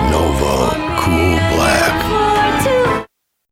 Nova.